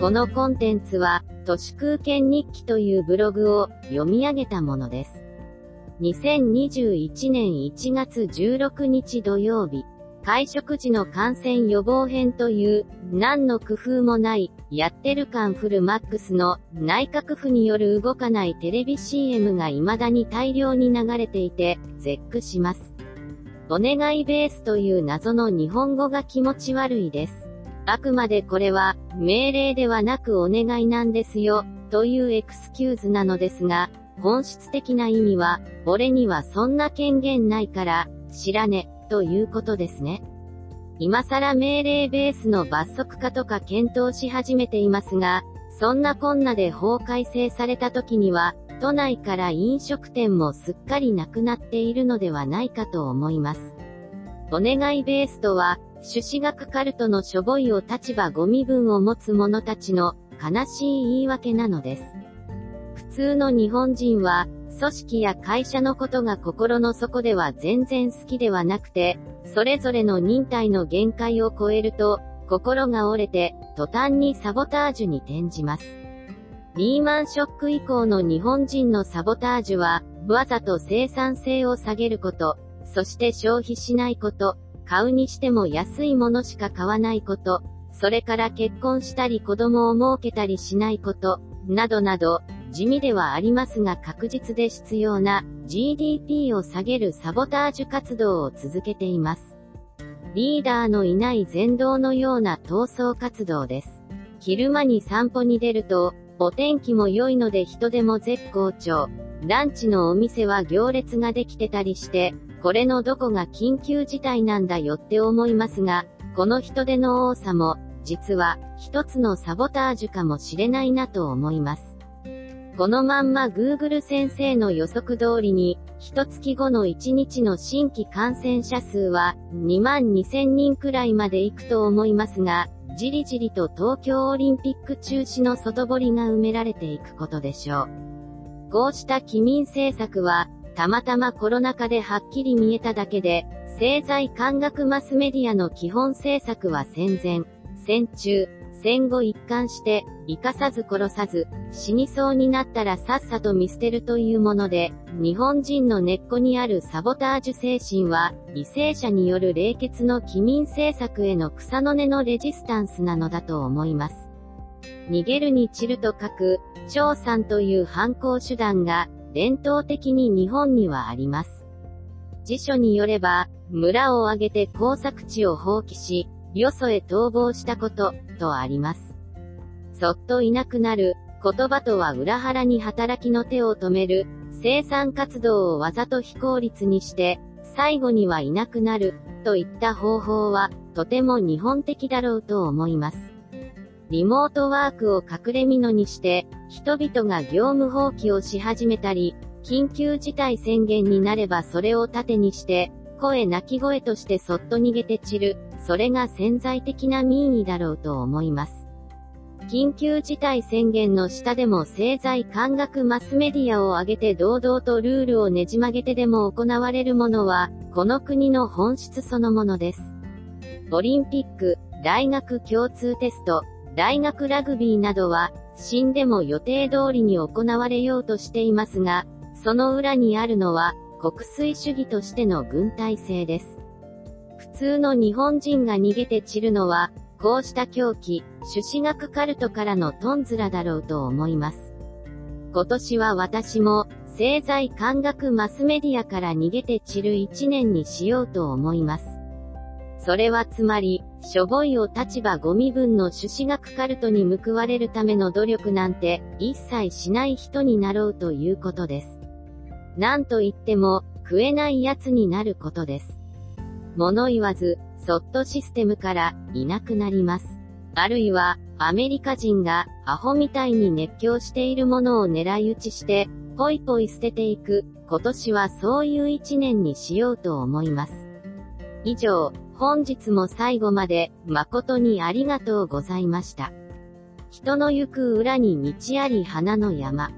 このコンテンツは、都市空間日記というブログを読み上げたものです。2021年1月16日土曜日、会食時の感染予防編という、何の工夫もない、やってる感フルマックスの内閣府による動かないテレビ CM が未だに大量に流れていて、絶句します。お願いベースという謎の日本語が気持ち悪いです。あくまでこれは、命令ではなくお願いなんですよ、というエクスキューズなのですが、本質的な意味は、俺にはそんな権限ないから、知らね、ということですね。今更命令ベースの罰則化とか検討し始めていますが、そんなこんなで法改正された時には、都内から飲食店もすっかりなくなっているのではないかと思います。お願いベースとは、朱子学カルトのしょぼいを立場ご身分を持つ者たちの悲しい言い訳なのです。普通の日本人は、組織や会社のことが心の底では全然好きではなくて、それぞれの忍耐の限界を超えると、心が折れて、途端にサボタージュに転じます。リーマンショック以降の日本人のサボタージュは、わざと生産性を下げること、そして消費しないこと、買うにしても安いものしか買わないこと、それから結婚したり子供を設けたりしないこと、などなど、地味ではありますが確実で必要な GDP を下げるサボタージュ活動を続けています。リーダーのいない全道のような闘争活動です。昼間に散歩に出ると、お天気も良いので人手も絶好調。ランチのお店は行列ができてたりして、これのどこが緊急事態なんだよって思いますが、この人手の多さも、実は、一つのサボタージュかもしれないなと思います。このまんま Google 先生の予測通りに、一月後の1日の新規感染者数は2万2000人くらいまで行くと思いますが、じりじりと東京オリンピック中止の外堀が埋められていくことでしょう。こうした機民政策は、たまたまコロナ禍ではっきり見えただけで、政財官学マスメディアの基本政策は戦前、戦中、戦後一貫して、生かさず殺さず、死にそうになったらさっさと見捨てるというもので、日本人の根っこにあるサボタージュ精神は、為政者による冷血の機民政策への草の根のレジスタンスなのだと思います。逃げるに散ると書く、張さんという反抗手段が、伝統的に日本にはあります。辞書によれば、村を挙げて工作地を放棄し、よそへ逃亡したこと、とあります。そっといなくなる、言葉とは裏腹に働きの手を止める、生産活動をわざと非効率にして、最後にはいなくなる、といった方法は、とても日本的だろうと思います。リモートワークを隠れ蓑にして、人々が業務放棄をし始めたり、緊急事態宣言になればそれを盾にして、声泣き声としてそっと逃げて散る、それが潜在的な民意だろうと思います。緊急事態宣言の下でも政財官学マスメディアを挙げて堂々とルールをねじ曲げてでも行われるものは、この国の本質そのものです。オリンピック、大学共通テスト、大学ラグビーなどは、死んでも予定通りに行われようとしていますが、その裏にあるのは、国粋主義としての軍隊制です。普通の日本人が逃げて散るのは、こうした狂気、朱子学カルトからのトンズラだろうと思います。今年は私も、政財官学マスメディアから逃げて散る一年にしようと思います。それはつまり、しょぼいを立場ご身分の朱子学カルトに報われるための努力なんて、一切しない人になろうということです。なんと言っても、食えない奴になることです。物言わず、そっとシステムからいなくなります。あるいは、アメリカ人がアホみたいに熱狂しているものを狙い撃ちして、ポイポイ捨てていく、今年はそういう一年にしようと思います。以上、本日も最後まで誠にありがとうございました。人の行く裏に道あり花の山。